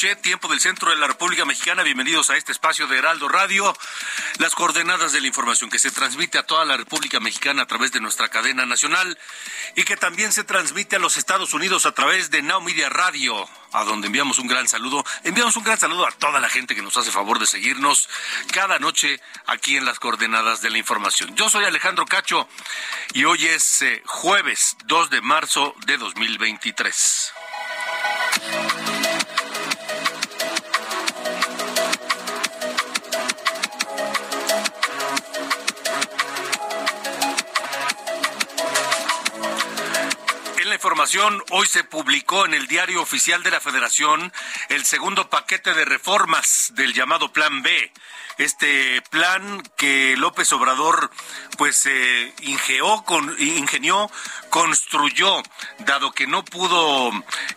Tiempo del centro de la República Mexicana. Bienvenidos a este espacio de Heraldo Radio. Las coordenadas de la información que se transmite a toda la República Mexicana a través de nuestra cadena nacional y que también se transmite a los Estados Unidos a través de Now Media Radio, a donde enviamos un gran saludo. Enviamos un gran saludo a toda la gente que nos hace favor de seguirnos cada noche aquí en las coordenadas de la información. Yo soy Alejandro Cacho y hoy es eh, jueves 2 de marzo de 2023. Hoy se publicó en el diario oficial de la Federación el segundo paquete de reformas del llamado Plan B. Este plan que López Obrador pues eh, ingeó, con, ingenió, construyó, dado que no pudo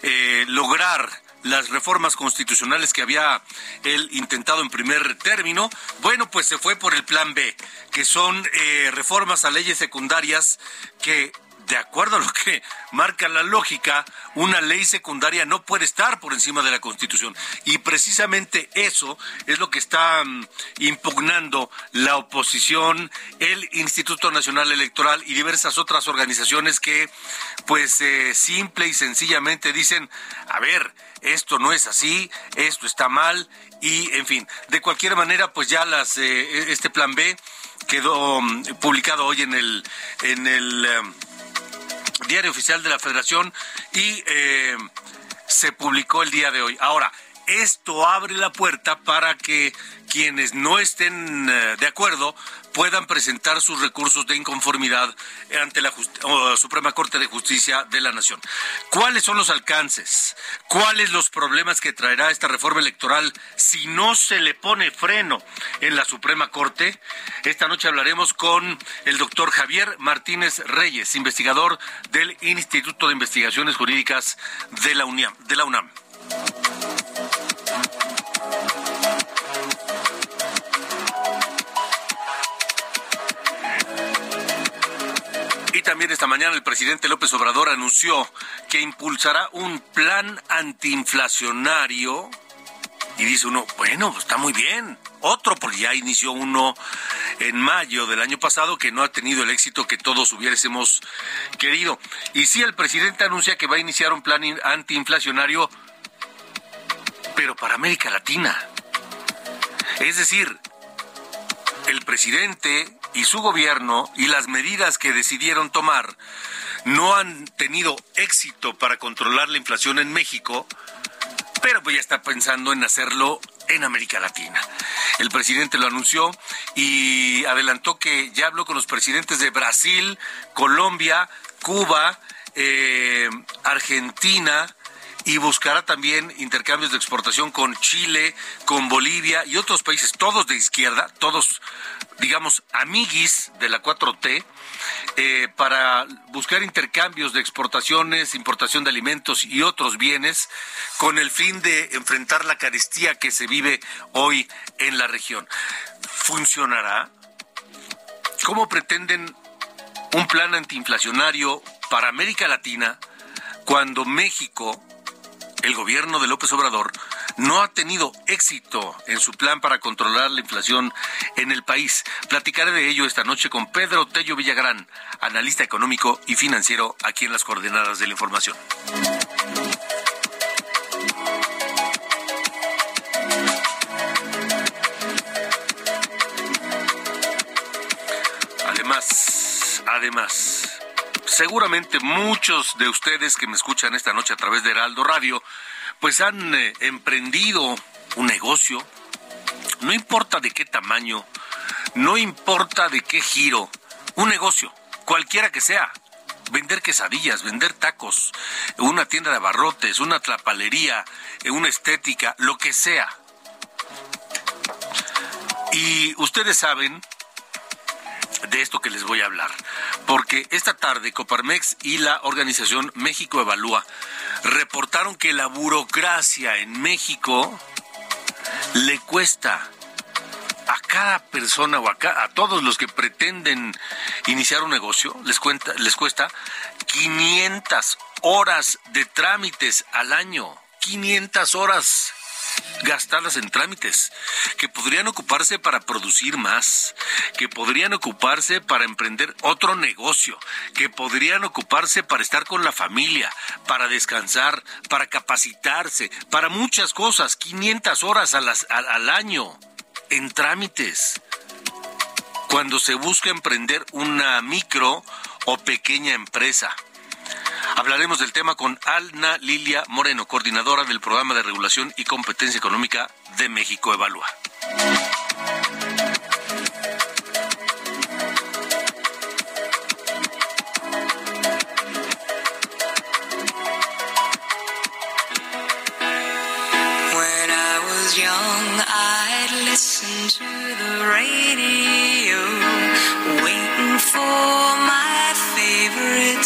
eh, lograr las reformas constitucionales que había él intentado en primer término, bueno, pues se fue por el plan B, que son eh, reformas a leyes secundarias que de acuerdo a lo que marca la lógica, una ley secundaria no puede estar por encima de la Constitución. Y precisamente eso es lo que está mm, impugnando la oposición, el Instituto Nacional Electoral y diversas otras organizaciones que, pues, eh, simple y sencillamente dicen, a ver, esto no es así, esto está mal y, en fin, de cualquier manera, pues ya las, eh, este plan B quedó mm, publicado hoy en el, en el em, diario oficial de la Federación y eh, se publicó el día de hoy. Ahora, esto abre la puerta para que quienes no estén eh, de acuerdo puedan presentar sus recursos de inconformidad ante la Suprema Corte de Justicia de la Nación. ¿Cuáles son los alcances? ¿Cuáles los problemas que traerá esta reforma electoral si no se le pone freno en la Suprema Corte? Esta noche hablaremos con el doctor Javier Martínez Reyes, investigador del Instituto de Investigaciones Jurídicas de la UNAM. También esta mañana el presidente López Obrador anunció que impulsará un plan antiinflacionario. Y dice uno, bueno, pues está muy bien. Otro, porque ya inició uno en mayo del año pasado que no ha tenido el éxito que todos hubiésemos querido. Y sí, el presidente anuncia que va a iniciar un plan antiinflacionario, pero para América Latina. Es decir, el presidente y su gobierno y las medidas que decidieron tomar no han tenido éxito para controlar la inflación en México, pero pues ya está pensando en hacerlo en América Latina. El presidente lo anunció y adelantó que ya habló con los presidentes de Brasil, Colombia, Cuba, eh, Argentina, y buscará también intercambios de exportación con Chile, con Bolivia y otros países, todos de izquierda, todos, digamos, amiguis de la 4T, eh, para buscar intercambios de exportaciones, importación de alimentos y otros bienes, con el fin de enfrentar la carestía que se vive hoy en la región. ¿Funcionará? ¿Cómo pretenden un plan antiinflacionario para América Latina? cuando México, el gobierno de López Obrador, no ha tenido éxito en su plan para controlar la inflación en el país. Platicaré de ello esta noche con Pedro Tello Villagrán, analista económico y financiero aquí en las coordenadas de la información. Además, además, seguramente muchos de ustedes que me escuchan esta noche a través de Heraldo Radio pues han eh, emprendido un negocio, no importa de qué tamaño, no importa de qué giro, un negocio, cualquiera que sea, vender quesadillas, vender tacos, una tienda de abarrotes, una trapalería, eh, una estética, lo que sea. Y ustedes saben de esto que les voy a hablar, porque esta tarde Coparmex y la organización México Evalúa reportaron que la burocracia en México le cuesta a cada persona o a, a todos los que pretenden iniciar un negocio, les, cuenta, les cuesta 500 horas de trámites al año. 500 horas gastadas en trámites, que podrían ocuparse para producir más, que podrían ocuparse para emprender otro negocio, que podrían ocuparse para estar con la familia, para descansar, para capacitarse, para muchas cosas, 500 horas al, al año en trámites. Cuando se busca emprender una micro o pequeña empresa. Hablaremos del tema con Alna Lilia Moreno, coordinadora del Programa de Regulación y Competencia Económica de México Evalúa. Young, to the radio, waiting for my favorite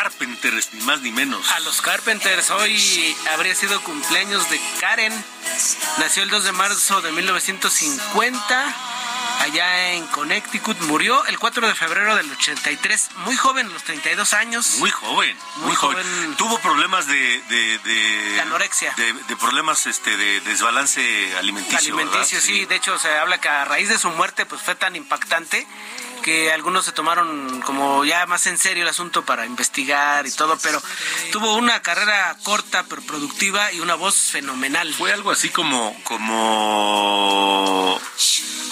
Carpenters, ni más ni menos. A los Carpenters, hoy habría sido cumpleaños de Karen. Nació el 2 de marzo de 1950 allá en Connecticut. Murió el 4 de febrero del 83, muy joven, los 32 años. Muy joven, muy, Muy joven. joven. Tuvo problemas de, de, de- De anorexia. De, problemas este, de desbalance alimenticio. alimenticio, ¿verdad? sí. De hecho, se habla que a raíz de su muerte, pues fue tan impactante que algunos se tomaron como ya más en serio el asunto para investigar y todo, pero tuvo una carrera corta pero productiva y una voz fenomenal. Fue algo así como, como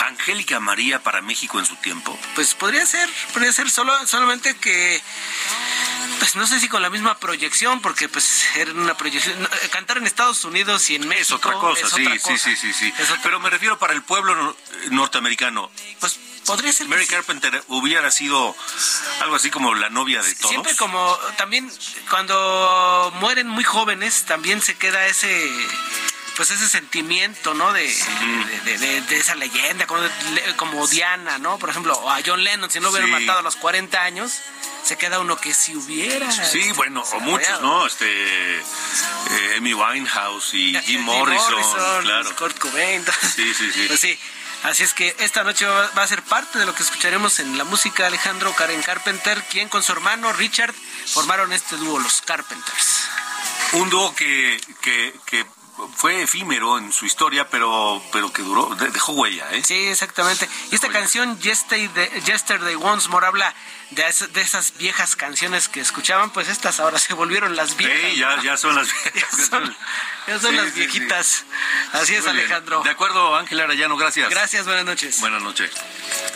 Angélica María para México en su tiempo. Pues podría ser, podría ser solo, solamente que, pues no sé si con la misma proyección, porque pues era una proyección, eh, cantar en Estados Unidos y en México Es otra cosa, es sí, otra sí, cosa. sí, sí, sí. Pero me refiero para el pueblo no- norteamericano. pues podría ser. Mary. Carpenter hubiera sido algo así como la novia de todos. Siempre como también cuando mueren muy jóvenes también se queda ese pues ese sentimiento, ¿no? De, de, de- de- de esa leyenda, como, como Diana, ¿no? Por ejemplo, o a John Lennon, si no hubieran Sí. matado a los 40 años, se queda uno que si hubiera. Sí, bueno, o muchos, ¿no? Este, eh, Amy Winehouse y Jim Morrison, claro. Kurt Cobain. Sí, sí, sí. Pues sí. Así es que esta noche va a ser parte de lo que escucharemos en la música Alejandro Karen Carpenter, quien con su hermano Richard formaron este dúo, los Carpenters. Un dúo que, que, que fue efímero en su historia, pero, pero que duró, de- dejó huella, ¿eh? Sí, exactamente. Y esta canción, Yesterday, Yesterday Once More, habla de, es- de esas viejas canciones que escuchaban, pues estas ahora se volvieron las viejas. Sí, ya, ya son las Ya viejas. son, ya son Sí, las sí, sí. viejitas. Así es, Muy bien. Alejandro. De acuerdo, Ángel Arellano, gracias. Gracias, buenas noches. Buenas noches.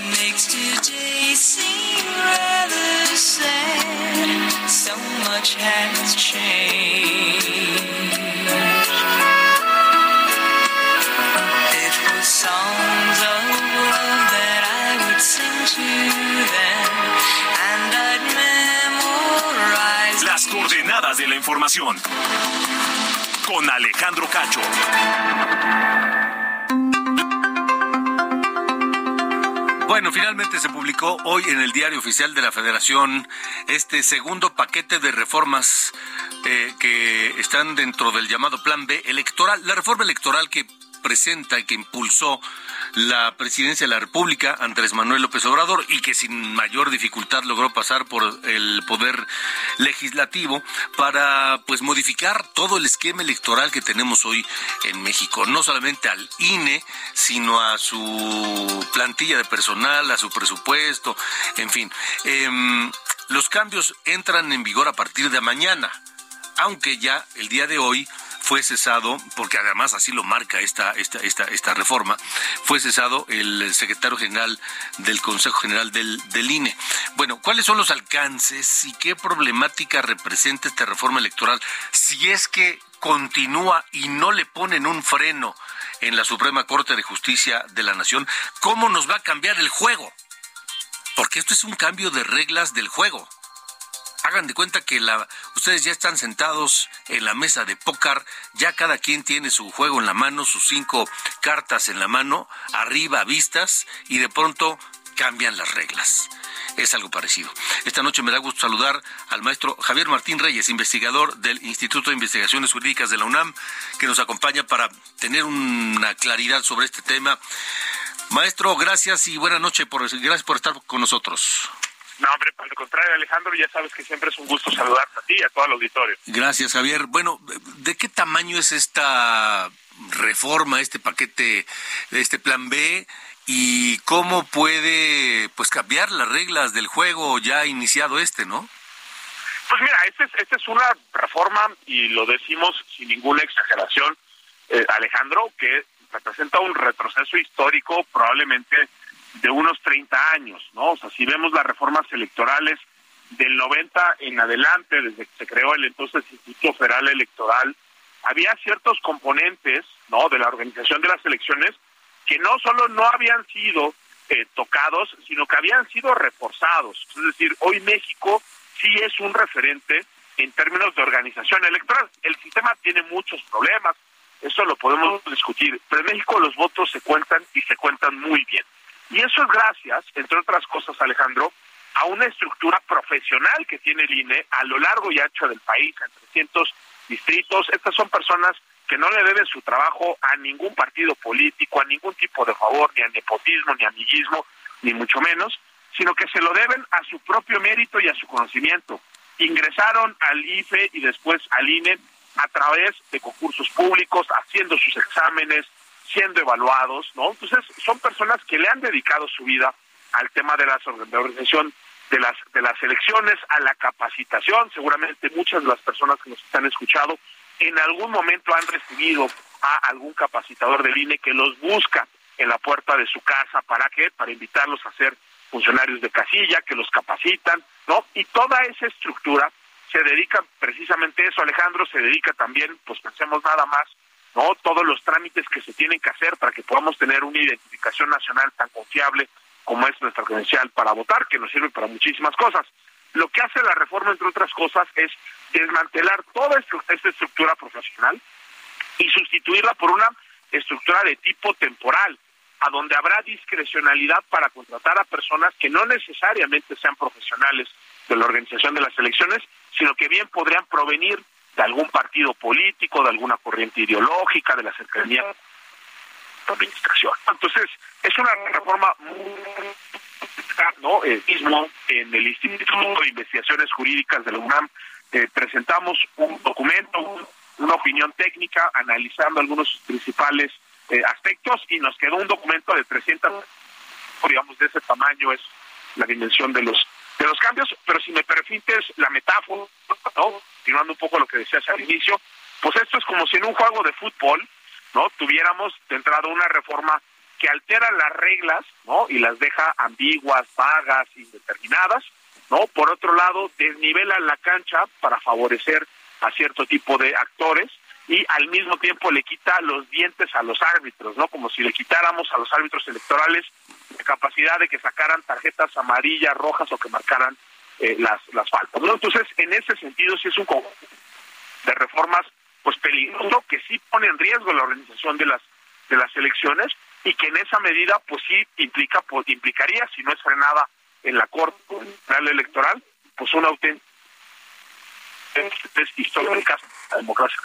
makes today seem rather sad. so much has changed. Las coordenadas de la información. Con Alejandro Cacho. Bueno, finalmente se publicó hoy en el Diario Oficial de la Federación este segundo paquete de reformas eh, que están dentro del llamado Plan B electoral. La reforma electoral que presenta y que impulsó la presidencia de la República, Andrés Manuel López Obrador, y que sin mayor dificultad logró pasar por el poder legislativo para pues modificar todo el esquema electoral que tenemos hoy en México, no solamente al INE, sino a su plantilla de personal, a su presupuesto, en fin. Em, los cambios entran en vigor a partir de mañana, aunque ya el día de hoy fue cesado, porque además así lo marca esta, esta, esta, esta reforma, fue cesado el secretario general del Consejo General del, del INE. Bueno, ¿cuáles son los alcances y qué problemática representa esta reforma electoral si es que continúa y no le ponen un freno en la Suprema Corte de Justicia de la Nación? ¿Cómo nos va a cambiar el juego? Porque esto es un cambio de reglas del juego hagan de cuenta que la, ustedes ya están sentados en la mesa de póker, ya cada quien tiene su juego en la mano, sus cinco cartas en la mano, arriba vistas, y de pronto cambian las reglas. Es algo parecido. Esta noche me da gusto saludar al maestro Javier Martín Reyes, investigador del Instituto de Investigaciones Jurídicas de la UNAM, que nos acompaña para tener una claridad sobre este tema. Maestro, gracias y buena noche. Por, gracias por estar con nosotros. No, hombre, al contrario, Alejandro, ya sabes que siempre es un gusto saludarte a ti y a todo el auditorio. Gracias, Javier. Bueno, ¿de qué tamaño es esta reforma, este paquete, este plan B? ¿Y cómo puede pues cambiar las reglas del juego ya iniciado este, no? Pues mira, esta es, este es una reforma, y lo decimos sin ninguna exageración, eh, Alejandro, que representa un retroceso histórico probablemente de unos 30 años, ¿no? O sea, si vemos las reformas electorales del 90 en adelante, desde que se creó el entonces Instituto Federal Electoral, había ciertos componentes, ¿no? De la organización de las elecciones que no solo no habían sido eh, tocados, sino que habían sido reforzados. Es decir, hoy México sí es un referente en términos de organización electoral. El sistema tiene muchos problemas, eso lo podemos discutir, pero en México los votos se cuentan y se cuentan muy bien. Y eso es gracias, entre otras cosas, Alejandro, a una estructura profesional que tiene el INE a lo largo y ancho del país, en 300 distritos. Estas son personas que no le deben su trabajo a ningún partido político, a ningún tipo de favor, ni a nepotismo, ni amiguismo, ni mucho menos, sino que se lo deben a su propio mérito y a su conocimiento. Ingresaron al IFE y después al INE a través de concursos públicos, haciendo sus exámenes, siendo evaluados, ¿no? Entonces, son personas que le han dedicado su vida al tema de la organización de las de las elecciones, a la capacitación, seguramente muchas de las personas que nos están escuchando en algún momento han recibido a algún capacitador del INE que los busca en la puerta de su casa para qué? Para invitarlos a ser funcionarios de casilla, que los capacitan, ¿no? Y toda esa estructura se dedica precisamente a eso, Alejandro, se dedica también, pues pensemos nada más ¿no? Todos los trámites que se tienen que hacer para que podamos tener una identificación nacional tan confiable como es nuestra credencial para votar, que nos sirve para muchísimas cosas. Lo que hace la reforma, entre otras cosas, es desmantelar toda esta estructura profesional y sustituirla por una estructura de tipo temporal, a donde habrá discrecionalidad para contratar a personas que no necesariamente sean profesionales de la organización de las elecciones, sino que bien podrían provenir de algún partido político, de alguna corriente ideológica, de la cercanía de la administración. Entonces, es una reforma muy ¿no? Mismo en el Instituto de Investigaciones Jurídicas de la UNAM eh, presentamos un documento, una opinión técnica analizando algunos principales eh, aspectos y nos quedó un documento de 300, digamos, de ese tamaño es la dimensión de los de los cambios, pero si me permites la metáfora, ¿no? Continuando un poco lo que decías al inicio, pues esto es como si en un juego de fútbol, ¿no? Tuviéramos de entrada una reforma que altera las reglas, ¿no? Y las deja ambiguas, vagas, indeterminadas, ¿no? Por otro lado, desnivela la cancha para favorecer a cierto tipo de actores y al mismo tiempo le quita los dientes a los árbitros, ¿no? Como si le quitáramos a los árbitros electorales capacidad de que sacaran tarjetas amarillas, rojas o que marcaran eh, las, las faltas. Entonces, en ese sentido, sí es un conjunto de reformas pues peligroso que sí pone en riesgo la organización de las de las elecciones y que en esa medida pues sí implica pues, implicaría si no es frenada en la Corte Electoral pues una auténtica histórica democracia.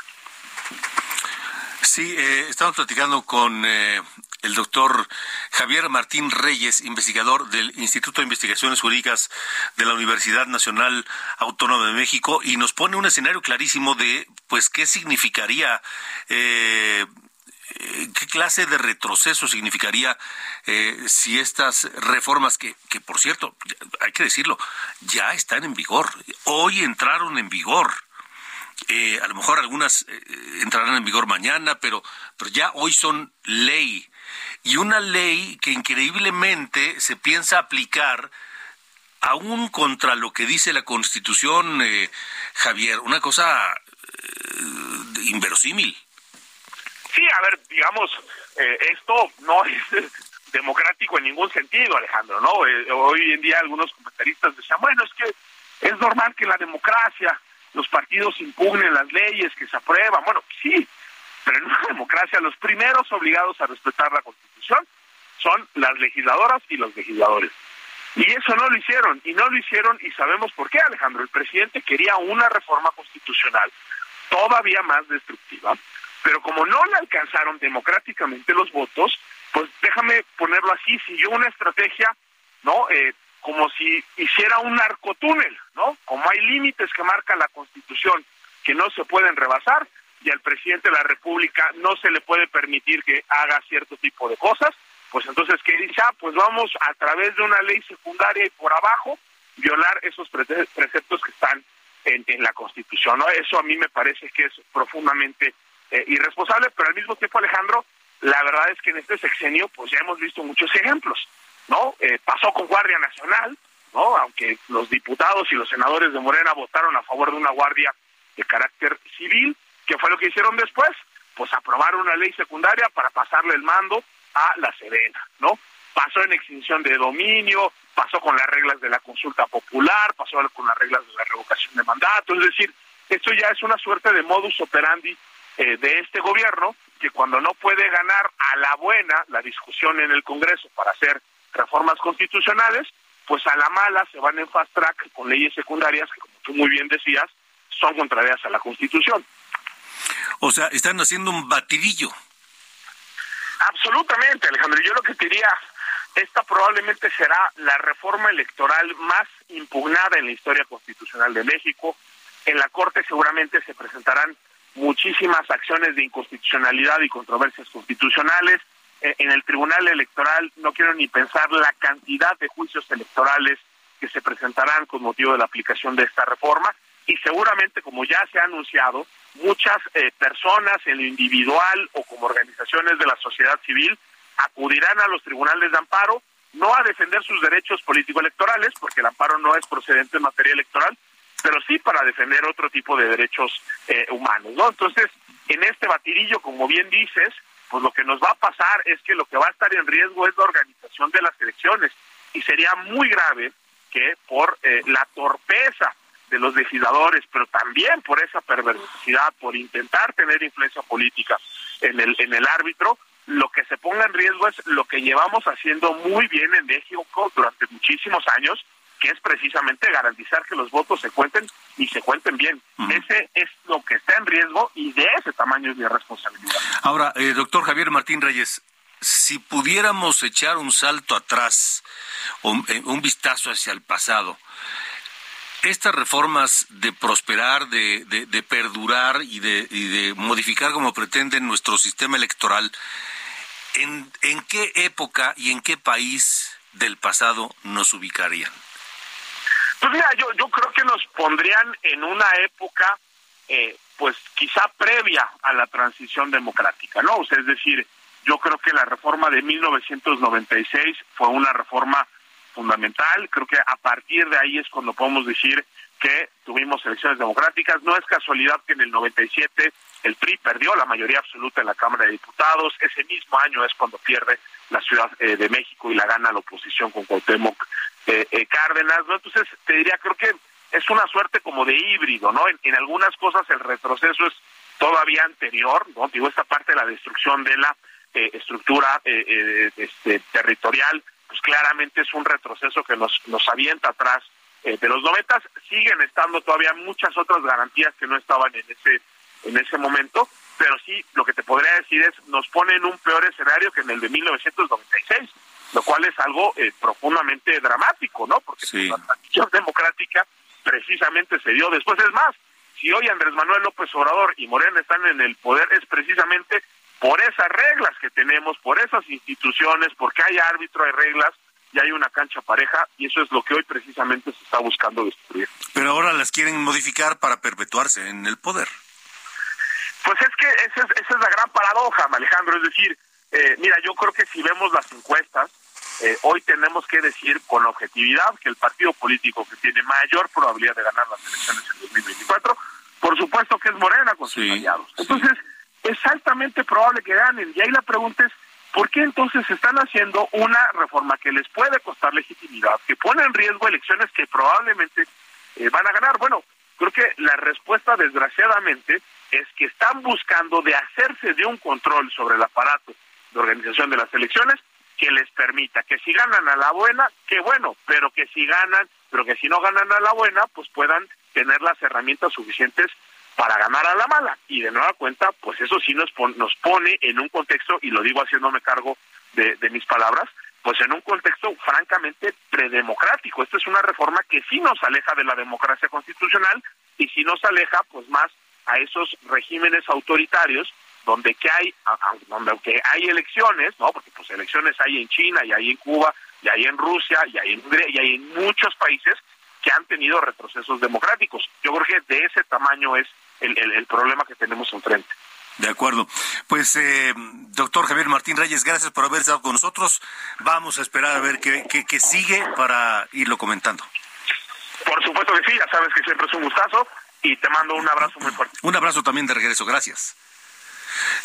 Sí, eh, estamos platicando con eh, el doctor Javier Martín Reyes, investigador del Instituto de Investigaciones Jurídicas de la Universidad Nacional Autónoma de México, y nos pone un escenario clarísimo de, pues, qué significaría eh, ¿Qué clase de retroceso significaría eh, si estas reformas, que, que por cierto, hay que decirlo, ya están en vigor, hoy entraron en vigor, eh, a lo mejor algunas eh, entrarán en vigor mañana, pero, pero ya hoy son ley. Y una ley que increíblemente se piensa aplicar aún contra lo que dice la Constitución, Javier, una cosa inverosímil. Sí, a ver, digamos, eh, esto no es democrático en ningún sentido, Alejandro, ¿no? Eh, hoy en día algunos comentaristas decían, bueno, es que es normal que la democracia los partidos impugnen las leyes que se aprueban. Bueno, sí, pero en una democracia los primeros obligados a respetar la Constitución son las legisladoras y los legisladores. Y eso no lo hicieron, y no lo hicieron, y sabemos por qué, Alejandro. El presidente quería una reforma constitucional todavía más destructiva, pero como no le alcanzaron democráticamente los votos, pues déjame ponerlo así, siguió una estrategia, ¿no? Eh, como si hiciera un narcotúnel, ¿no? Como hay límites que marca la Constitución que no se pueden rebasar y al presidente de la República no se le puede permitir que haga cierto tipo de cosas, pues entonces, ¿qué dice? Ah, pues vamos a través de una ley secundaria y por abajo violar esos preceptos que están en, la Constitución, ¿no? Eso a mí me parece que es profundamente eh, irresponsable, pero al mismo tiempo, Alejandro, la verdad es que en este sexenio pues ya hemos visto muchos ejemplos, ¿no? Eh, pasó con Guardia Nacional, ¿no? Aunque los diputados y los senadores de Morena votaron a favor de una guardia de carácter civil, ¿qué fue lo que hicieron después? Pues aprobar una ley secundaria para pasarle el mando a la Serena, ¿no? Pasó en extinción de dominio, pasó con las reglas de la consulta popular, pasó con las reglas de la revocación de mandato, es decir, esto ya es una suerte de modus operandi eh, de este gobierno que cuando no puede ganar a la buena la discusión en el Congreso para hacer reformas constitucionales, pues a la mala se van en fast track con leyes secundarias que, como tú muy bien decías, son contrarias a la Constitución. O sea, están haciendo un batidillo. Absolutamente, Alejandro. Yo lo que diría, esta probablemente será la reforma electoral más impugnada en la historia constitucional de México. En la Corte seguramente se presentarán muchísimas acciones de inconstitucionalidad y controversias constitucionales. Eh, en el Tribunal Electoral no quiero ni pensar la cantidad de juicios electorales que se presentarán con motivo de la aplicación de esta reforma y seguramente, como ya se ha anunciado, muchas eh, personas en lo individual o como organizaciones de la sociedad civil acudirán a los tribunales de amparo, no a defender sus derechos político-electorales, porque el amparo no es procedente en materia electoral, pero sí para defender otro tipo de derechos eh, humanos, ¿no? Entonces, en este batidillo, como bien dices, pues lo que nos va a pasar es que lo que va a estar en riesgo es la organización de las elecciones y sería muy grave que por eh, la torpeza de los legisladores, pero también por esa perversidad, por intentar tener influencia política en el en el árbitro, lo que se ponga en riesgo es lo que llevamos haciendo muy bien en México durante muchísimos años, que es precisamente garantizar que los votos se cuenten y se cuenten bien. Ese es lo que está en riesgo y de ese tamaño es mi responsabilidad. Ahora, eh, doctor Javier Martín Reyes, si pudiéramos echar un salto atrás, un, eh, un vistazo hacia el pasado, estas reformas de prosperar, de, de, perdurar y de, de modificar como pretenden nuestro sistema electoral, ¿en, ¿en qué época y en qué país del pasado nos ubicarían? Pues mira, yo, yo creo que nos pondrían en una época, eh, pues quizá previa a la transición democrática, ¿no? es decir, yo creo que la reforma de 1996 fue una reforma fundamental. Creo que a partir de ahí es cuando podemos decir que tuvimos elecciones democráticas. No es casualidad que en el 97 el PRI perdió la mayoría absoluta en la Cámara de Diputados. Ese mismo año es cuando pierde la Ciudad eh, de México y la gana la oposición con Cuauhtémoc eh, eh, Cárdenas. ¿no? Entonces, te diría, creo que es una suerte como de híbrido, ¿no? En, algunas cosas el retroceso es todavía anterior, ¿no? Digo, esta parte de la destrucción de la estructura este, territorial, pues claramente es un retroceso que nos, nos avienta atrás de los noventas. Siguen estando todavía muchas otras garantías que no estaban en ese en ese momento, pero sí lo que te podría decir es nos pone en un peor escenario que en el de 1996, lo cual es algo eh, profundamente dramático, ¿no? Porque la transición democrática precisamente se dio después. Es más, si hoy Andrés Manuel López Obrador y Morena están en el poder es precisamente por esas reglas que tenemos, por esas instituciones, porque hay árbitro, hay reglas y hay una cancha pareja y eso es lo que hoy precisamente se está buscando destruir. Pero ahora las quieren modificar para perpetuarse en el poder. Pues es que esa es, esa es la gran paradoja, Alejandro. Es decir, eh, mira, yo creo que si vemos las encuestas, eh, hoy tenemos que decir con objetividad que el partido político que tiene mayor probabilidad de ganar las elecciones en 2024, por supuesto que es Morena con sus aliados. Entonces, es altamente probable que ganen. Y ahí la pregunta es, ¿por qué entonces están haciendo una reforma que les puede costar legitimidad, que pone en riesgo elecciones que probablemente eh, van a ganar? Bueno, creo que la respuesta, desgraciadamente, es que están buscando de hacerse de un control sobre el aparato de organización de las elecciones que les permita que si ganan a la buena, qué bueno, pero que si ganan, pero que si no ganan a la buena, pues puedan tener las herramientas suficientes para ganar a la mala. Y de nueva cuenta, pues eso sí nos, nos pone en un contexto, y lo digo haciéndome cargo de, de mis palabras, pues en un contexto francamente predemocrático. Esta es una reforma que sí nos aleja de la democracia constitucional y si nos aleja, pues más a esos regímenes autoritarios donde que hay donde que hay elecciones, ¿no? Porque pues elecciones hay en China y hay en Cuba y hay en Rusia y hay en Hungría y hay en muchos países que han tenido retrocesos democráticos. Yo creo que de ese tamaño es el, el, problema que tenemos enfrente. De acuerdo. Pues, eh, doctor Javier Martín Reyes, gracias por haber estado con nosotros. Vamos a esperar a ver qué, qué, qué sigue para irlo comentando. Por supuesto que sí, ya sabes que siempre es un gustazo y te mando un abrazo muy fuerte. Un abrazo también de regreso, gracias.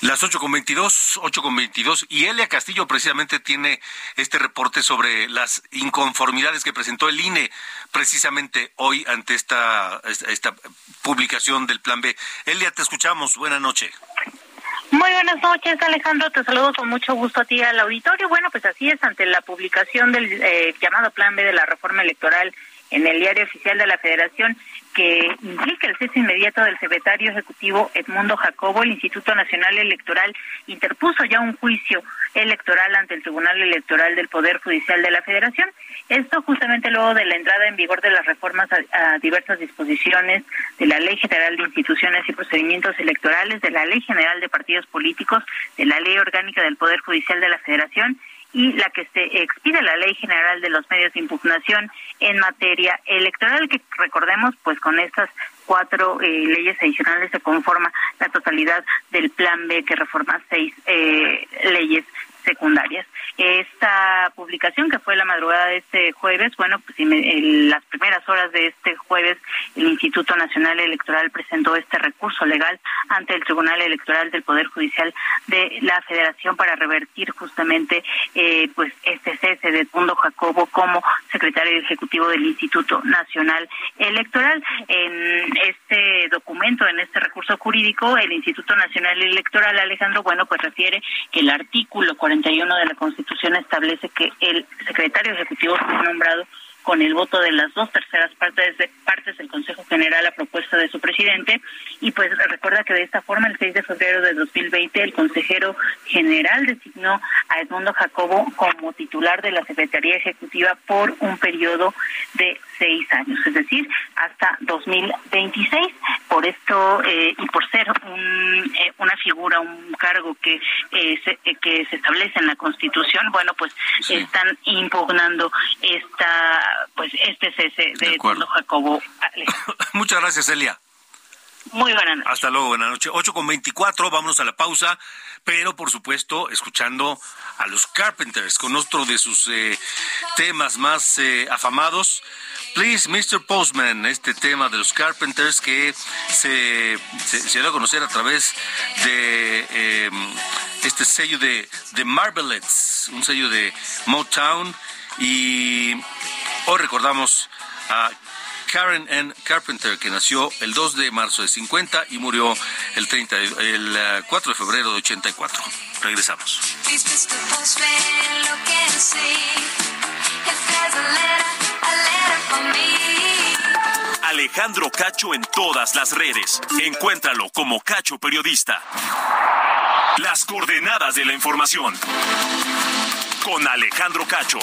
Las 8 con 22, 8 con 22. Y Elia Castillo precisamente tiene este reporte sobre las inconformidades que presentó el INE precisamente hoy ante esta, esta, publicación del Plan B. Elia, te escuchamos. Buenas noches. Muy buenas noches, Alejandro. Te saludo con mucho gusto a ti al auditorio. Bueno, pues así es, ante la publicación del eh, llamado Plan B de la reforma electoral en el diario oficial de la Federación, que implica el cese inmediato del secretario ejecutivo Edmundo Jacobo, el Instituto Nacional Electoral interpuso ya un juicio electoral ante el Tribunal Electoral del Poder Judicial de la Federación. Esto justamente luego de la entrada en vigor de las reformas a, diversas disposiciones de la Ley General de Instituciones y Procedimientos Electorales, de la Ley General de Partidos Políticos, de la Ley Orgánica del Poder Judicial de la Federación y la que se expide la Ley General de los Medios de Impugnación en materia electoral, que recordemos, pues con estas cuatro eh, leyes adicionales se conforma la totalidad del Plan B que reforma seis eh, leyes secundarias. Esta publicación que fue la madrugada de este jueves, bueno, pues en las primeras horas de este jueves el Instituto Nacional Electoral presentó este recurso legal ante el Tribunal Electoral del Poder Judicial de la Federación para revertir justamente eh, pues este cese de Mundo Jacobo como secretario ejecutivo del Instituto Nacional Electoral. En este documento, en este recurso jurídico, el Instituto Nacional Electoral, Alejandro, bueno, pues refiere que el artículo 41 de la Constitución establece que el secretario ejecutivo fue nombrado con el voto de las dos terceras partes, de, partes del Consejo General a propuesta de su presidente. Y pues recuerda que de esta forma, el 6 de febrero de 2020, el consejero general designó a Edmundo Jacobo como titular de la Secretaría Ejecutiva por un periodo de seis años, es decir, hasta 2026. Por esto eh, y por ser un, eh, una figura, un cargo que, eh, se, que se establece en la Constitución, bueno, pues están impugnando esta pues este cese de, de Jacobo. Muchas gracias, Elia. Muy buenas noches. Hasta luego, buenas noches. 8 con 24, vámonos a la pausa, pero por supuesto, escuchando a los Carpenters con otro de sus eh, temas más eh, afamados. Please, Mr. Postman, este tema de los Carpenters que se, se, dio a conocer a través de eh, este sello de, de Marvelettes, un sello de Motown. Y hoy recordamos a Karen N. Carpenter, que nació el 2 de marzo de 50 y murió el, 30, el 4 de febrero de 84. Regresamos. Alejandro Cacho en todas las redes. Encuéntralo como Cacho Periodista. Las coordenadas de la información. Con Alejandro Cacho.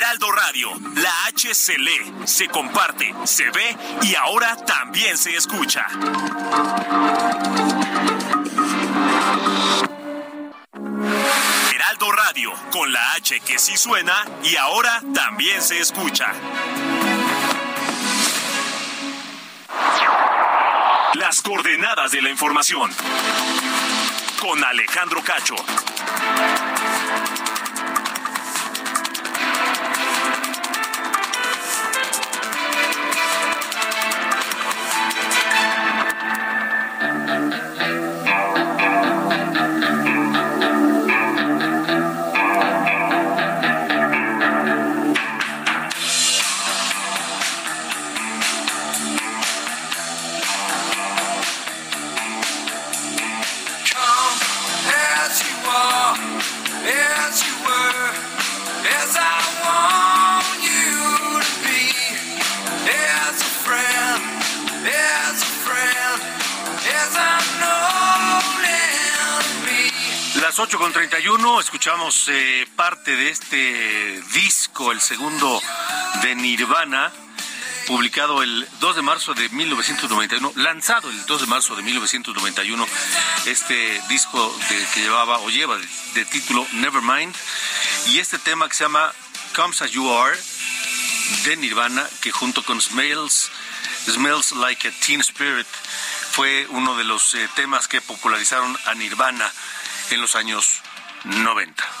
Heraldo Radio, la H se lee, se comparte, se ve y ahora también se escucha. Heraldo Radio, con la H que sí suena y ahora también se escucha. Las coordenadas de la información. Con Alejandro Cacho. Escuchamos eh, parte de este disco, el segundo de Nirvana, publicado el 2 de marzo de 1991, lanzado el 2 de marzo de 1991, este disco que llevaba o lleva de, título Nevermind, y este tema que se llama Comes As You Are de Nirvana, que junto con Smells, Smells Like a Teen Spirit fue uno de los eh, temas que popularizaron a Nirvana en los años 90.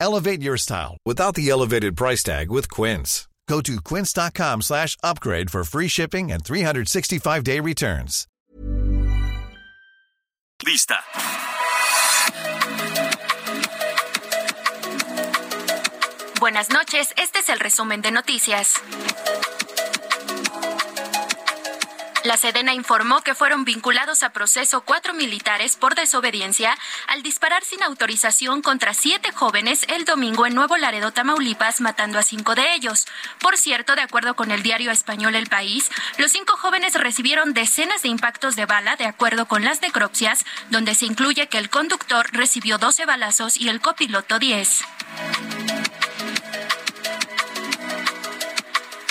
Elevate your style without the elevated price tag with Quince. Go to quince.com slash upgrade for free shipping and 365-day returns. Lista. Buenas noches, este es el resumen de noticias. La Sedena informó que fueron vinculados a proceso cuatro militares por desobediencia al disparar sin autorización contra siete jóvenes el domingo en Nuevo Laredo, Tamaulipas, matando a cinco de ellos. Por cierto, de acuerdo con el diario español El País, los cinco jóvenes recibieron decenas de impactos de bala, de acuerdo con las necropsias, donde se incluye que el conductor recibió 12 balazos y el copiloto 10.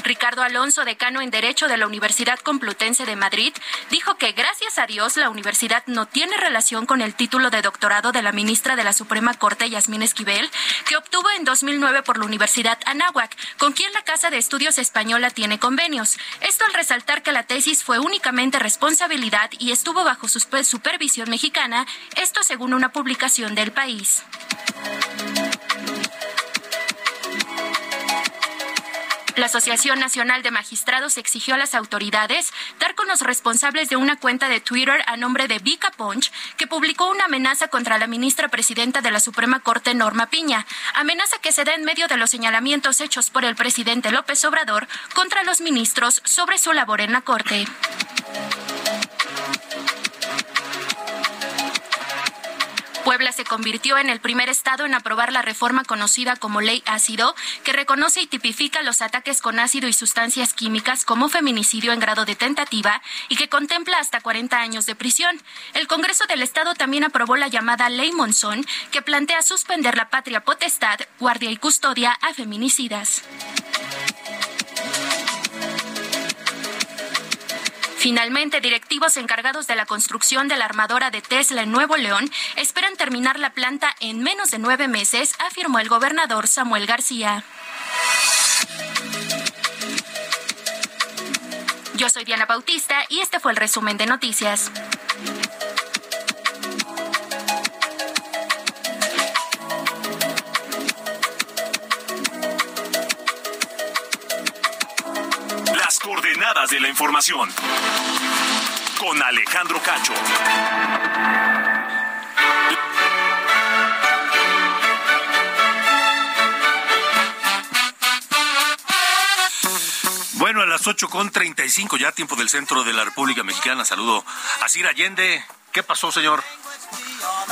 Ricardo Alonso, decano en Derecho de la Universidad Complutense de Madrid, dijo que gracias a Dios la universidad no tiene relación con el título de doctorado de la ministra de la Suprema Corte, Yasmín Esquivel, que obtuvo en 2009 por la Universidad Anáhuac, con quien la Casa de Estudios Española tiene convenios. Esto al resaltar que la tesis fue únicamente responsabilidad y estuvo bajo supervisión mexicana, esto según una publicación del país. La Asociación Nacional de Magistrados exigió a las autoridades dar con los responsables de una cuenta de Twitter a nombre de Vika Punch, que publicó una amenaza contra la ministra presidenta de la Suprema Corte, Norma Piña. Amenaza que se da en medio de los señalamientos hechos por el presidente López Obrador contra los ministros sobre su labor en la Corte. Puebla se convirtió en el primer estado en aprobar la reforma conocida como Ley Ácido, que reconoce y tipifica los ataques con ácido y sustancias químicas como feminicidio en grado de tentativa y que contempla hasta 40 años de prisión. El Congreso del Estado también aprobó la llamada Ley Monzón, que plantea suspender la patria potestad, guardia y custodia a feminicidas. Finalmente, directivos encargados de la construcción de la armadora de Tesla en Nuevo León esperan terminar la planta en menos de nueve meses, afirmó el gobernador Samuel García. Yo soy Diana Bautista y este fue el resumen de noticias. De la información. Con Alejandro Cacho. Bueno, a las ocho con treinta y cinco, ya tiempo del centro de la República Mexicana. Saludo a Sir Allende. ¿Qué pasó, señor?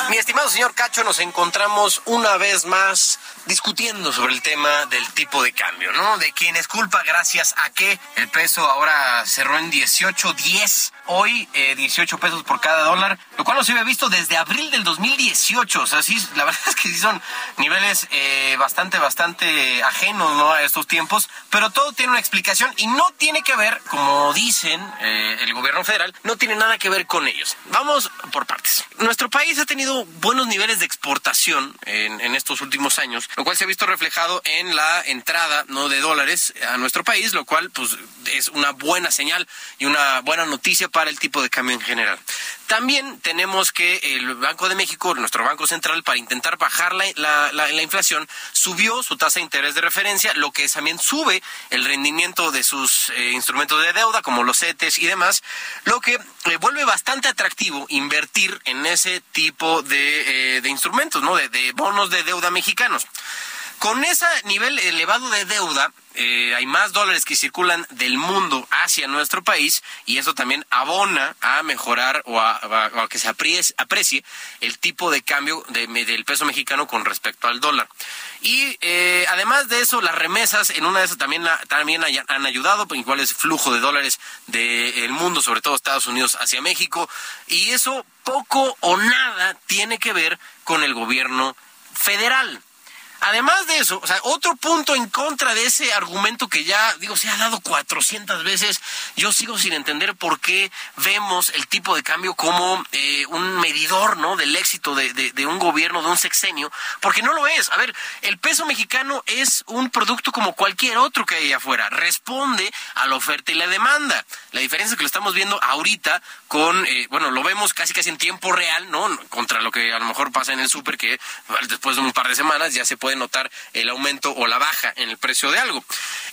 Mi estimado señor Cacho, nos encontramos una vez más discutiendo sobre el tema del tipo de cambio, ¿no? De quién es culpa, gracias a que el peso ahora cerró en 18.10, hoy eh, 18 pesos por cada dólar, lo cual no se había visto desde abril del 2018. O sea, sí, la verdad es que sí son niveles eh, bastante, bastante ajenos, ¿no? A estos tiempos, pero todo tiene una explicación y no tiene que ver, como dicen eh, el gobierno federal, no tiene nada que ver con ellos. Vamos por partes. Nuestro país ha tenido buenos niveles de exportación en, en estos últimos años, lo cual se ha visto reflejado en la entrada no de dólares a nuestro país, lo cual pues es una buena señal y una buena noticia el tipo de cambio en general. También tenemos que el Banco de México, nuestro Banco Central, para intentar bajar la, la, la, la inflación, subió su tasa de interés de referencia, lo que también sube el rendimiento de sus eh, instrumentos de deuda, como los CETES y demás, lo que eh, vuelve bastante atractivo invertir en ese tipo de, eh, de instrumentos, ¿no? De, de bonos de deuda mexicanos. Con ese nivel elevado de deuda, eh, hay más dólares que circulan del mundo hacia nuestro país y eso también abona a mejorar o a, que se aprecie, aprecie el tipo de cambio de- del peso mexicano con respecto al dólar. Y eh, además de eso, las remesas en una de esas también, también han ayudado, pues, igual es flujo de dólares del mundo, sobre todo Estados Unidos hacia México, y eso poco o nada tiene que ver con el gobierno federal. Además de eso, o sea, otro punto en contra de ese argumento que ya, digo, se ha dado 400 veces, yo sigo sin entender por qué vemos el tipo de cambio como eh, un medidor, ¿no? Del éxito de, de- un gobierno, de un sexenio, porque no lo es. A ver, el peso mexicano es un producto como cualquier otro que hay afuera, responde a la oferta y la demanda. La diferencia es que lo estamos viendo ahorita con, eh, bueno, lo vemos casi casi en tiempo real, ¿no? Contra lo que a lo mejor pasa en el súper, que después de un par de semanas ya se puede notar el aumento o la baja en el precio de algo.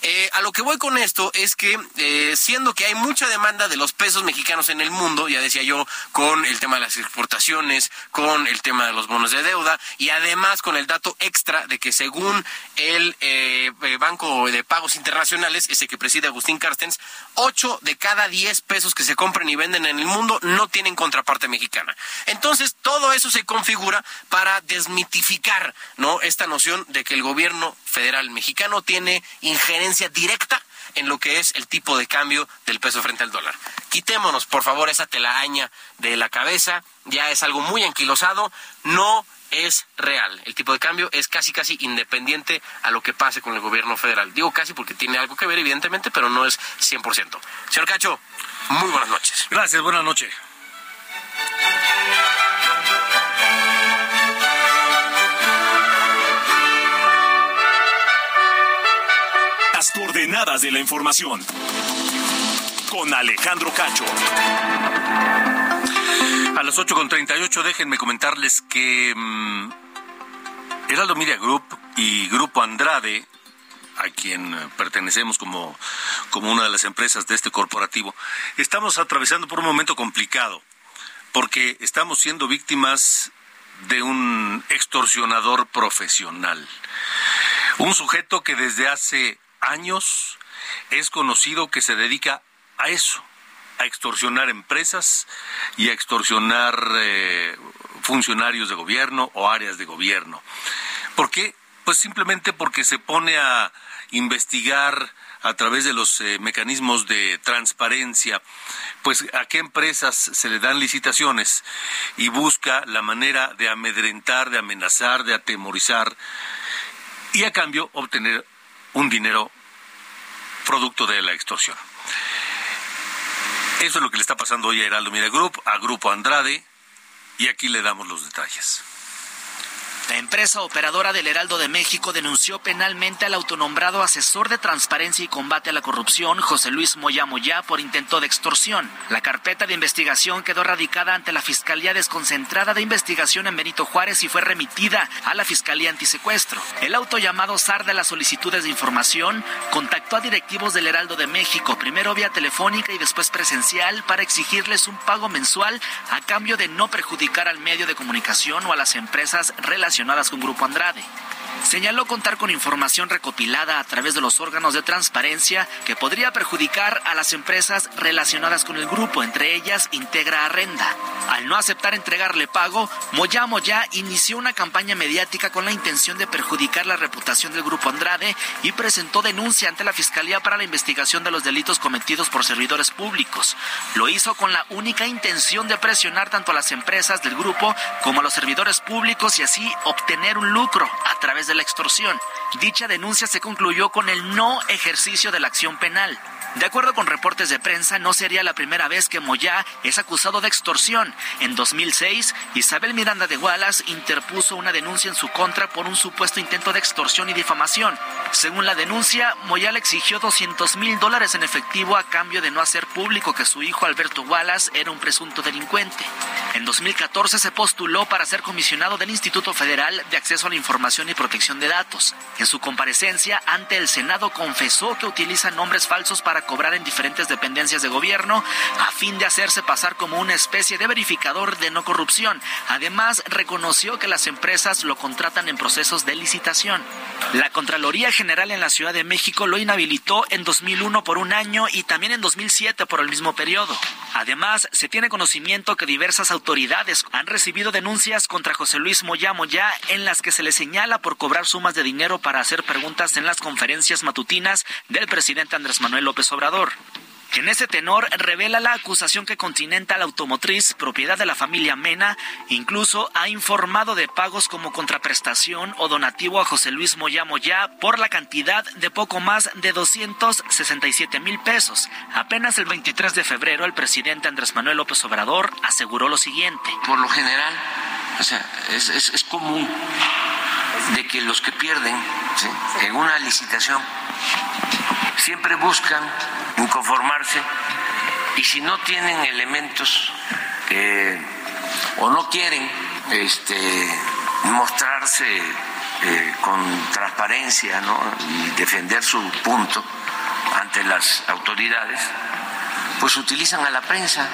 Eh, a lo que voy con esto es que, eh, siendo que hay mucha demanda de los pesos mexicanos en el mundo, ya decía yo, con el tema de las exportaciones, con el tema de los bonos de deuda y además con el dato extra de que según el eh, Banco de Pagos Internacionales, ese que preside Agustín Carstens, 8 de cada 10 pesos que se compran y venden en el mundo no tienen contraparte mexicana. Entonces, todo eso se configura para desmitificar ¿no? esta noción de que el gobierno federal mexicano tiene injerencia directa en lo que es el tipo de cambio del peso frente al dólar. Quitémonos, por favor, esa telaraña de la cabeza, ya es algo muy anquilosado, no es real. El tipo de cambio es casi casi independiente a lo que pase con el gobierno federal. Digo casi porque tiene algo que ver, evidentemente, pero no es 100%. Señor Cacho, muy buenas noches. Gracias, buenas noches. Coordenadas de la información. Con Alejandro Cacho. A las 8.38 déjenme comentarles que mm, Heraldo Media Group y Grupo Andrade a quien pertenecemos como, como una de las empresas de este corporativo, estamos atravesando por un momento complicado, porque estamos siendo víctimas de un extorsionador profesional. Un sujeto que desde hace años es conocido que se dedica a eso, a extorsionar empresas y a extorsionar eh, funcionarios de gobierno o áreas de gobierno. ¿Por qué? Pues simplemente porque se pone a investigar a través de los eh, mecanismos de transparencia, pues a qué empresas se le dan licitaciones y busca la manera de amedrentar, de amenazar, de atemorizar y a cambio obtener un dinero producto de la extorsión. Eso es lo que le está pasando hoy a Heraldo Media Group, a Grupo Andrade, y aquí le damos los detalles. La empresa operadora del Heraldo de México denunció penalmente al autonombrado asesor de transparencia y combate a la corrupción, José Luis Moya Moya, por intento de extorsión. La carpeta de investigación quedó radicada ante la Fiscalía Desconcentrada de Investigación en Benito Juárez y fue remitida a la Fiscalía Antisecuestro. El auto llamado SAR de las solicitudes de información contactó a directivos del Heraldo de México, primero vía telefónica y después presencial, para exigirles un pago mensual a cambio de no perjudicar al medio de comunicación o a las empresas relacionadas con Grupo Andrade. Señaló contar con información recopilada a través de los órganos de transparencia que podría perjudicar a las empresas relacionadas con el grupo, entre ellas Integra Arrenda. Al no aceptar entregarle pago, Moya Moya inició una campaña mediática con la intención de perjudicar la reputación del Grupo Andrade y presentó denuncia ante la Fiscalía para la investigación de los delitos cometidos por servidores públicos. Lo hizo con la única intención de presionar tanto a las empresas del grupo como a los servidores públicos y así obtener un lucro a través de la extorsión. Dicha denuncia se concluyó con el no ejercicio de la acción penal. De acuerdo con reportes de prensa, no sería la primera vez que Moyá es acusado de extorsión. En 2006, Isabel Miranda de Wallace interpuso una denuncia en su contra por un supuesto intento de extorsión y difamación. Según la denuncia, Moyá le exigió 200 mil dólares en efectivo a cambio de no hacer público que su hijo Alberto Wallace era un presunto delincuente. En 2014 se postuló para ser comisionado del Instituto Federal de Acceso a la Información y Protección de Datos. En su comparecencia ante el Senado confesó que utiliza nombres falsos para cobrar en diferentes dependencias de gobierno a fin de hacerse pasar como una especie de verificador de no corrupción. Además, reconoció que las empresas lo contratan en procesos de licitación. La Contraloría General en la Ciudad de México lo inhabilitó en 2001 por un año y también en 2007 por el mismo periodo. Además, se tiene conocimiento que diversas autoridades han recibido denuncias contra José Luis Moya Moya en las que se le señala por cobrar sumas de dinero para hacer preguntas en las conferencias matutinas del presidente Andrés Manuel López Obrador. En ese tenor, revela la acusación que Continental Automotriz, propiedad de la familia Mena, incluso ha informado de pagos como contraprestación o donativo a José Luis Moya Moya por la cantidad de poco más de 267 mil pesos. Apenas el 23 de febrero, el presidente Andrés Manuel López Obrador aseguró lo siguiente. Por lo general, o sea, es, es, es común de que los que pierden ¿sí? en una licitación siempre buscan inconformarse y si no tienen elementos eh, o no quieren este, mostrarse eh, con transparencia ¿no? y defender su punto ante las autoridades, pues utilizan a la prensa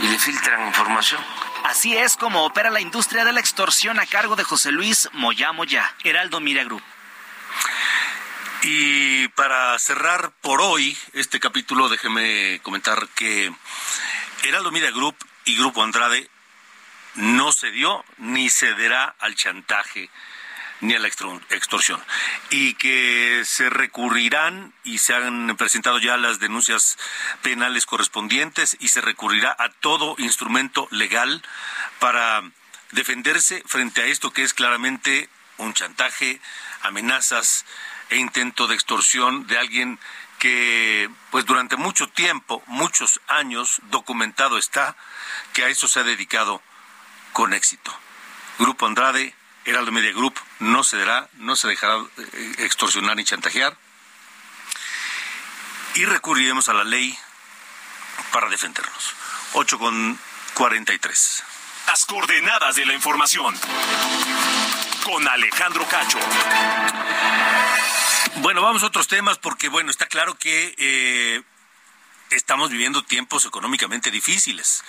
y le filtran información. Así es como opera la industria de la extorsión a cargo de José Luis Moya Moya, Heraldo Mira Group. Y para cerrar por hoy este capítulo, déjeme comentar que Heraldo Media Group y Grupo Andrade no cedió ni cederá al chantaje ni a la extorsión. Y que se recurrirán y se han presentado ya las denuncias penales correspondientes y se recurrirá a todo instrumento legal para defenderse frente a esto que es claramente un chantaje, amenazas, e intento de extorsión de alguien que pues durante mucho tiempo, muchos años documentado está que a eso se ha dedicado con éxito. Grupo Andrade, Heraldo Media Group, no cederá, no se dejará eh, extorsionar ni chantajear. Y recurriremos a la ley para defendernos. 8 con 43. Las coordenadas de la información. Con Alejandro Cacho. Bueno, vamos a otros temas porque, bueno, está claro que eh, estamos viviendo tiempos económicamente difíciles,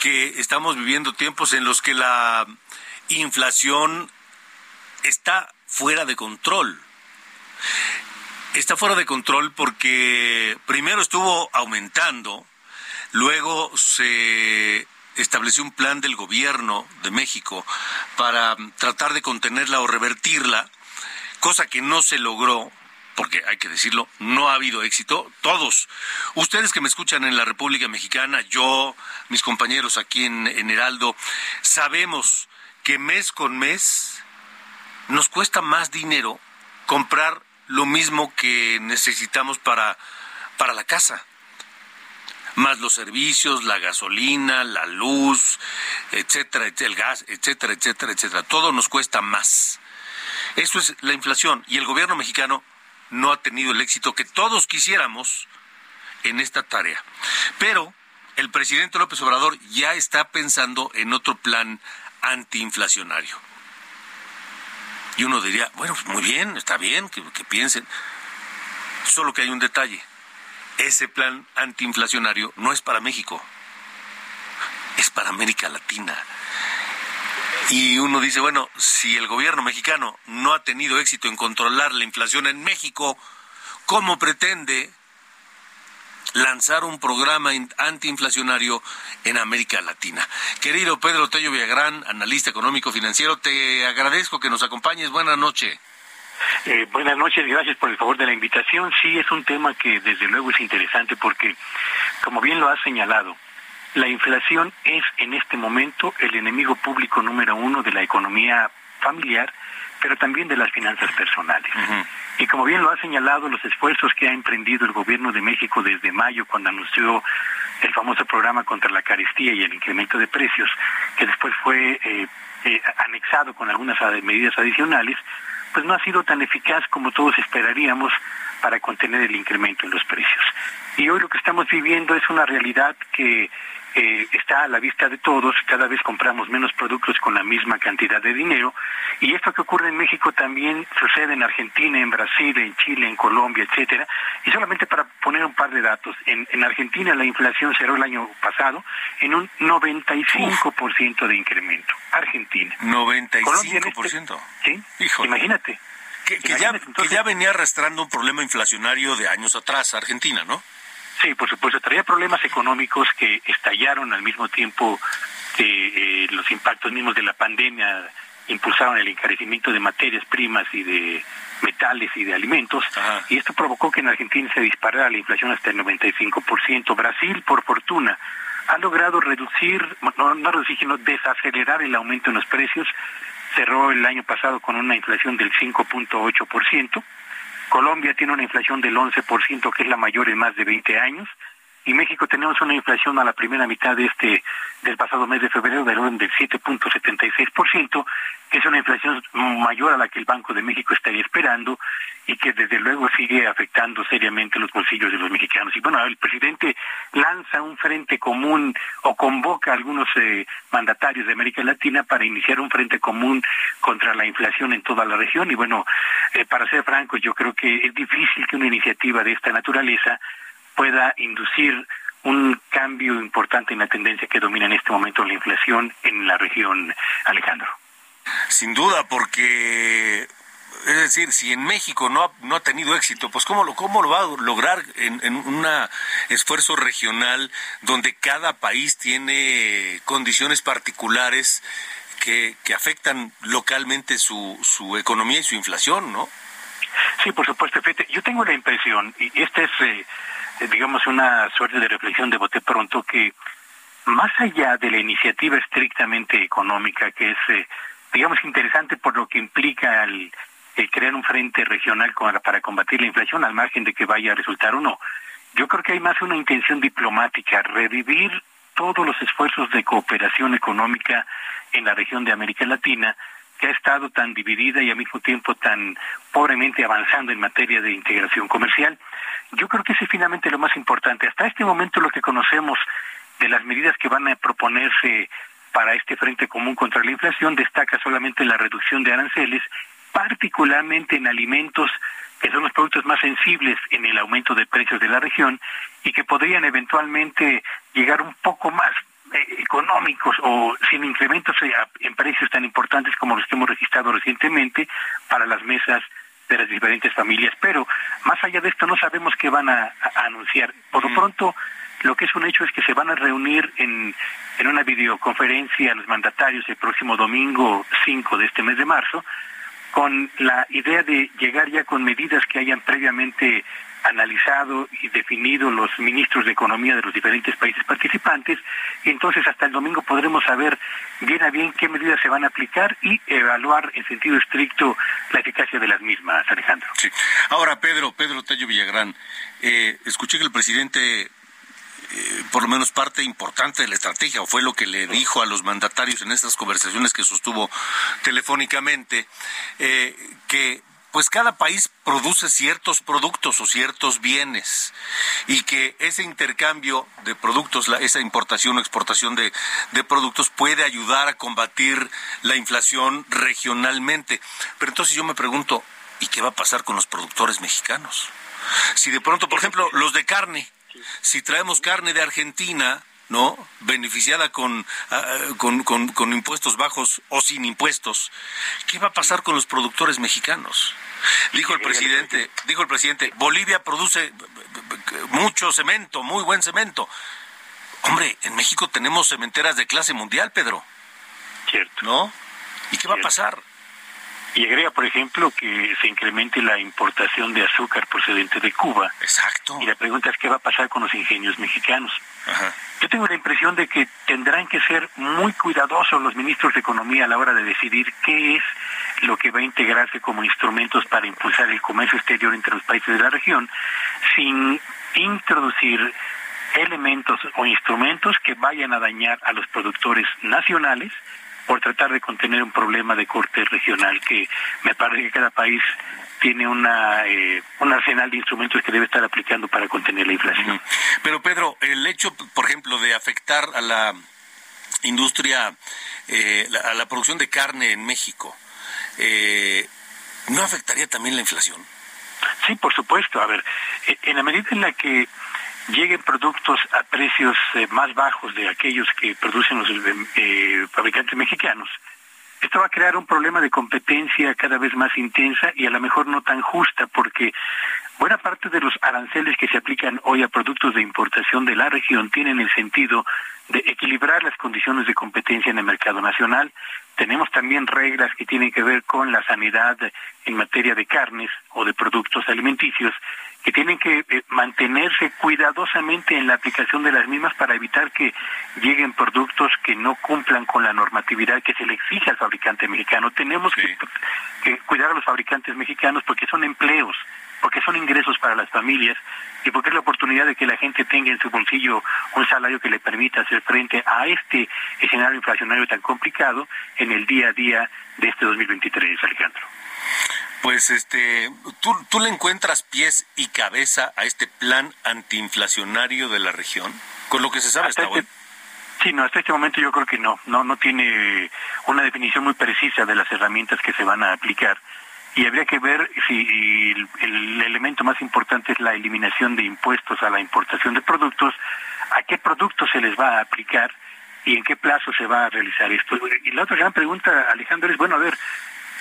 que estamos viviendo tiempos en los que la inflación está fuera de control. Está fuera de control porque primero estuvo aumentando, luego se estableció un plan del gobierno de México para tratar de contenerla o revertirla, cosa que no se logró porque hay que decirlo, no ha habido éxito. Todos, ustedes que me escuchan en la República Mexicana, yo, mis compañeros aquí en, en Heraldo, sabemos que mes con mes nos cuesta más dinero comprar lo mismo que necesitamos para, para la casa más los servicios, la gasolina, la luz, etcétera, el gas, etcétera, etcétera, etcétera. Todo nos cuesta más. Eso es la inflación y el gobierno mexicano no ha tenido el éxito que todos quisiéramos en esta tarea. Pero el presidente López Obrador ya está pensando en otro plan antiinflacionario. Y uno diría, bueno, pues muy bien, está bien que, que piensen. Solo que hay un detalle. Ese plan antiinflacionario no es para México, es para América Latina. Y uno dice, bueno, si el gobierno mexicano no ha tenido éxito en controlar la inflación en México, ¿cómo pretende lanzar un programa antiinflacionario en América Latina. Querido Pedro Tello Villagrán, analista económico financiero, te agradezco que nos acompañes. Buenas noches. Eh, buenas noches, gracias por el favor de la invitación. Sí, es un tema que desde luego es interesante porque, como bien lo has señalado, la inflación es en este momento el enemigo público número uno de la economía familiar, pero también de las finanzas personales. Y como bien lo ha señalado, los esfuerzos que ha emprendido el gobierno de México desde mayo, cuando anunció el famoso programa contra la carestía y el incremento de precios, que después fue eh, eh, anexado con algunas medidas adicionales, pues no ha sido tan eficaz como todos esperaríamos para contener el incremento en los precios. Y hoy lo que estamos viviendo es una realidad que eh, está a la vista de todos, cada vez compramos menos productos con la misma cantidad de dinero, y esto que ocurre en México también sucede en Argentina, en Brasil, en Chile, en Colombia, etcétera. Y solamente para poner un par de datos, en, en Argentina la inflación cerró el año pasado en un 95% de incremento. Argentina. 95%. Este, sí, imagínate. Que, ya, que ya venía arrastrando un problema inflacionario de años atrás, Argentina, ¿no? Sí, por supuesto, traía problemas económicos que estallaron al mismo tiempo que eh, los impactos mismos de la pandemia impulsaron el encarecimiento de materias primas y de metales y de alimentos, y esto provocó que en Argentina se disparara la inflación hasta el 95%. Brasil, por fortuna, ha logrado reducir, no, no reducir, sino desacelerar el aumento en los precios. Cerró el año pasado con una inflación del 5.8%. Colombia tiene una inflación del 11%, que es la mayor en más de 20 años, y México tenemos una inflación a la primera mitad de este del pasado mes de febrero del orden del 7.76%, que es una inflación mayor a la que el Banco de México estaría esperando y que desde luego sigue afectando seriamente los bolsillos de los mexicanos. Y bueno, el presidente lanza un frente común o convoca a algunos eh, mandatarios de América Latina para iniciar un frente común contra la inflación en toda la región. Y bueno, eh, para ser franco, yo creo que es difícil que una iniciativa de esta naturaleza pueda inducir un cambio importante en la tendencia que domina en este momento la inflación en la región, Alejandro. Sin duda, porque es decir, si en México no ha, no ha tenido éxito, pues ¿cómo lo, cómo lo va a lograr en, en un esfuerzo regional donde cada país tiene condiciones particulares que, que afectan localmente su, su economía y su inflación, ¿no? Sí, por supuesto. Yo tengo la impresión, y esta es, eh, digamos, una suerte de reflexión de bote pronto, que más allá de la iniciativa estrictamente económica, que es, eh, digamos, interesante por lo que implica el, crear un frente regional para combatir la inflación, al margen de que vaya a resultar o no, yo creo que hay más una intención diplomática, revivir todos los esfuerzos de cooperación económica en la región de América Latina, que ha estado tan dividida y al mismo tiempo tan pobremente avanzando en materia de integración comercial. Yo creo que ese es finalmente lo más importante. Hasta este momento lo que conocemos de las medidas que van a proponerse para este Frente Común contra la Inflación destaca solamente la reducción de aranceles, particularmente en alimentos que son los productos más sensibles en el aumento de precios de la región y que podrían eventualmente llegar un poco más económicos o sin incrementos en precios tan importantes como los que hemos registrado recientemente para las mesas de las diferentes familias. Pero más allá de esto no sabemos qué van a, anunciar. Por lo pronto, lo que es un hecho es que se van a reunir en, en una videoconferencia los mandatarios el próximo domingo 5 de este mes de marzo con la idea de llegar ya con medidas que hayan previamente analizado y definido los ministros de Economía de los diferentes países participantes entonces hasta el domingo podremos saber bien a bien qué medidas se van a aplicar y evaluar en sentido estricto la eficacia de las mismas, Alejandro. Sí. Ahora, Pedro, Pedro Tello Villagrán, eh, escuché que el presidente eh, por lo menos parte importante de la estrategia, o fue lo que le dijo a los mandatarios en estas conversaciones que sostuvo telefónicamente, eh, que pues cada país produce ciertos productos o ciertos bienes y que ese intercambio de productos, esa importación o exportación de, de, productos puede ayudar a combatir la inflación regionalmente. Pero entonces yo me pregunto, ¿y qué va a pasar con los productores mexicanos? Si de pronto, por ejemplo, los de carne, si traemos carne de Argentina, ¿no? Beneficiada con, ah, con, con, impuestos bajos o sin impuestos. ¿Qué va a pasar con los productores mexicanos? Dijo el presidente, dijo el presidente, Bolivia produce mucho cemento, muy buen cemento. Hombre, en México tenemos cementeras de clase mundial, Pedro. Cierto. ¿No? ¿Y qué va a pasar? Y agrega, por ejemplo, que se incremente la importación de azúcar procedente de Cuba. Exacto. Y la pregunta es qué va a pasar con los ingenios mexicanos. Yo tengo la impresión de que tendrán que ser muy cuidadosos los ministros de Economía a la hora de decidir qué es lo que va a integrarse como instrumentos para impulsar el comercio exterior entre los países de la región, sin introducir elementos o instrumentos que vayan a dañar a los productores nacionales por tratar de contener un problema de corte regional que me parece que cada país tiene una eh, un arsenal de instrumentos que debe estar aplicando para contener la inflación. Pero Pedro, el hecho, por ejemplo, de afectar a la industria, eh, a la producción de carne en México, eh, ¿no afectaría también la inflación? Sí, por supuesto. A ver, en la medida en la que lleguen productos a precios eh, más bajos de aquellos que producen los eh, fabricantes mexicanos, esto va a crear un problema de competencia cada vez más intensa y a lo mejor no tan justa, porque buena parte de los aranceles que se aplican hoy a productos de importación de la región tienen el sentido de equilibrar las condiciones de competencia en el mercado nacional. Tenemos también reglas que tienen que ver con la sanidad en materia de carnes o de productos alimenticios que tienen que eh, mantenerse cuidadosamente en la aplicación de las mismas para evitar que lleguen productos que no cumplan con la normatividad que se le exige al fabricante mexicano. Tenemos que, cuidar a los fabricantes mexicanos porque son empleos, porque son ingresos para las familias y porque es la oportunidad de que la gente tenga en su bolsillo un salario que le permita hacer frente a este escenario inflacionario tan complicado en el día a día de este 2023, Alejandro. Pues este, ¿tú, ¿tú le encuentras pies y cabeza a este plan antiinflacionario de la región? Con lo que se sabe hasta, este, Sí, no, hasta este momento yo creo que no, no, no tiene una definición muy precisa de las herramientas que se van a aplicar y habría que ver si el, elemento más importante es la eliminación de impuestos a la importación de productos, a qué productos se les va a aplicar y en qué plazo se va a realizar esto. Y la otra gran pregunta, Alejandro, es, bueno, a ver,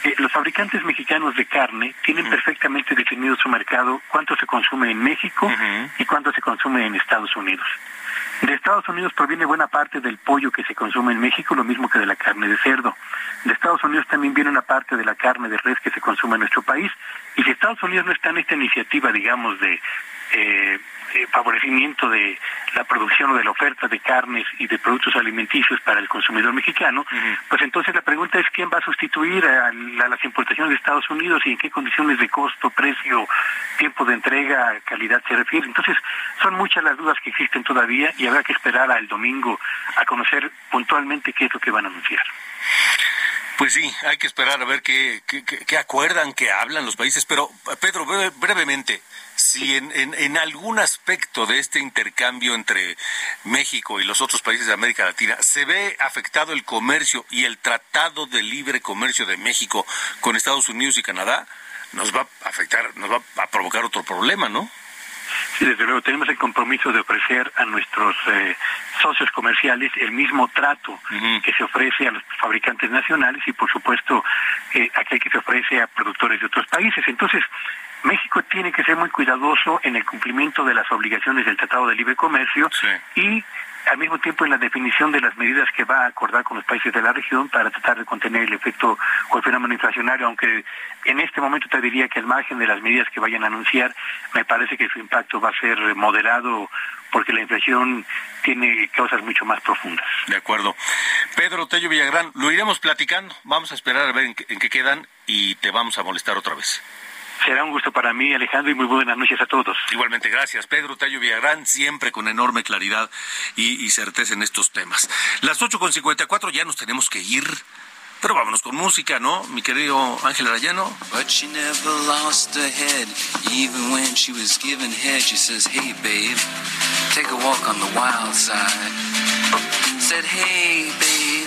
eh, los fabricantes mexicanos de carne tienen perfectamente definido su mercado, cuánto se consume en México y cuánto se consume en Estados Unidos. De Estados Unidos proviene buena parte del pollo que se consume en México, lo mismo que de la carne de cerdo. De Estados Unidos también viene una parte de la carne de res que se consume en nuestro país. Y si Estados Unidos no está en esta iniciativa, digamos, de eh, eh, favorecimiento de la producción o de la oferta de carnes y de productos alimenticios para el consumidor mexicano, pues entonces la pregunta es quién va a sustituir a, las importaciones de Estados Unidos y en qué condiciones de costo, precio, tiempo de entrega, calidad se refiere. Entonces son muchas las dudas que existen todavía y habrá que esperar al domingo a conocer puntualmente qué es lo que van a anunciar. Pues sí, hay que esperar a ver qué, qué, acuerdan, qué hablan los países. Pero, Pedro, brevemente, si en, en, algún aspecto de este intercambio entre México y los otros países de América Latina se ve afectado el comercio y el Tratado de Libre Comercio de México con Estados Unidos y Canadá, nos va a afectar, nos va a provocar otro problema, ¿no? Sí, desde luego, tenemos el compromiso de ofrecer a nuestros eh, socios comerciales el mismo trato que se ofrece a los fabricantes nacionales y, por supuesto, eh, aquel que se ofrece a productores de otros países. Entonces, México tiene que ser muy cuidadoso en el cumplimiento de las obligaciones del Tratado de Libre Comercio y al mismo tiempo en la definición de las medidas que va a acordar con los países de la región para tratar de contener el efecto o el fenómeno inflacionario, aunque en este momento te diría que al margen de las medidas que vayan a anunciar, me parece que su impacto va a ser moderado porque la inflación tiene causas mucho más profundas. De acuerdo. Pedro Tello Villagrán, lo iremos platicando, vamos a esperar a ver en qué quedan y te vamos a molestar otra vez. Será un gusto para mí, Alejandro, y muy buenas noches a todos. Igualmente, gracias. Pedro Tallo Villagrán, siempre con enorme claridad y, certeza en estos temas. Las 8.54 ya nos tenemos que ir. Pero vámonos con música, ¿no? Mi querido Ángel Arayano. But she never lost her head. Even when she was given head, she says, hey, babe, take a walk on the wild side. Said, hey, babe,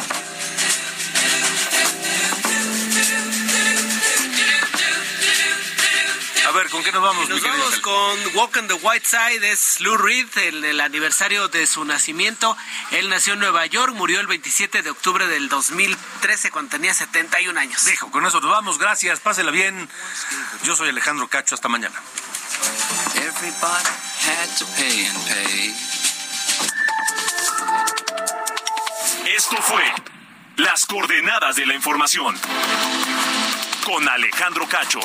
qué nos vamos? Nos vamos con Walk on the White Side, es Lou Reed, el, el, aniversario de su nacimiento. Él nació en Nueva York, murió el 27 de octubre del 2013 cuando tenía 71 años. Dijo, con eso nos vamos, gracias, pásela bien. Yo soy Alejandro Cacho, hasta mañana. Esto fue Las coordenadas de la información con Alejandro Cacho.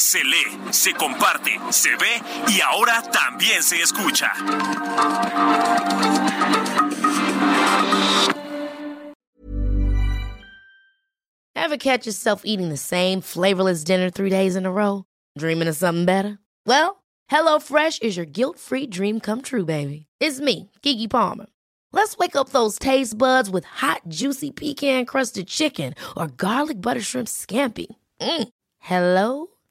Se lee, se comparte, se ve y ahora también se escucha. Ever catch yourself eating the same flavorless dinner three days in a row? Dreaming of something better? Well, HelloFresh is your guilt-free dream come true, baby. It's me, Kiki Palmer. Let's wake up those taste buds with hot, juicy pecan-crusted chicken or garlic butter shrimp scampi. Mm. Hello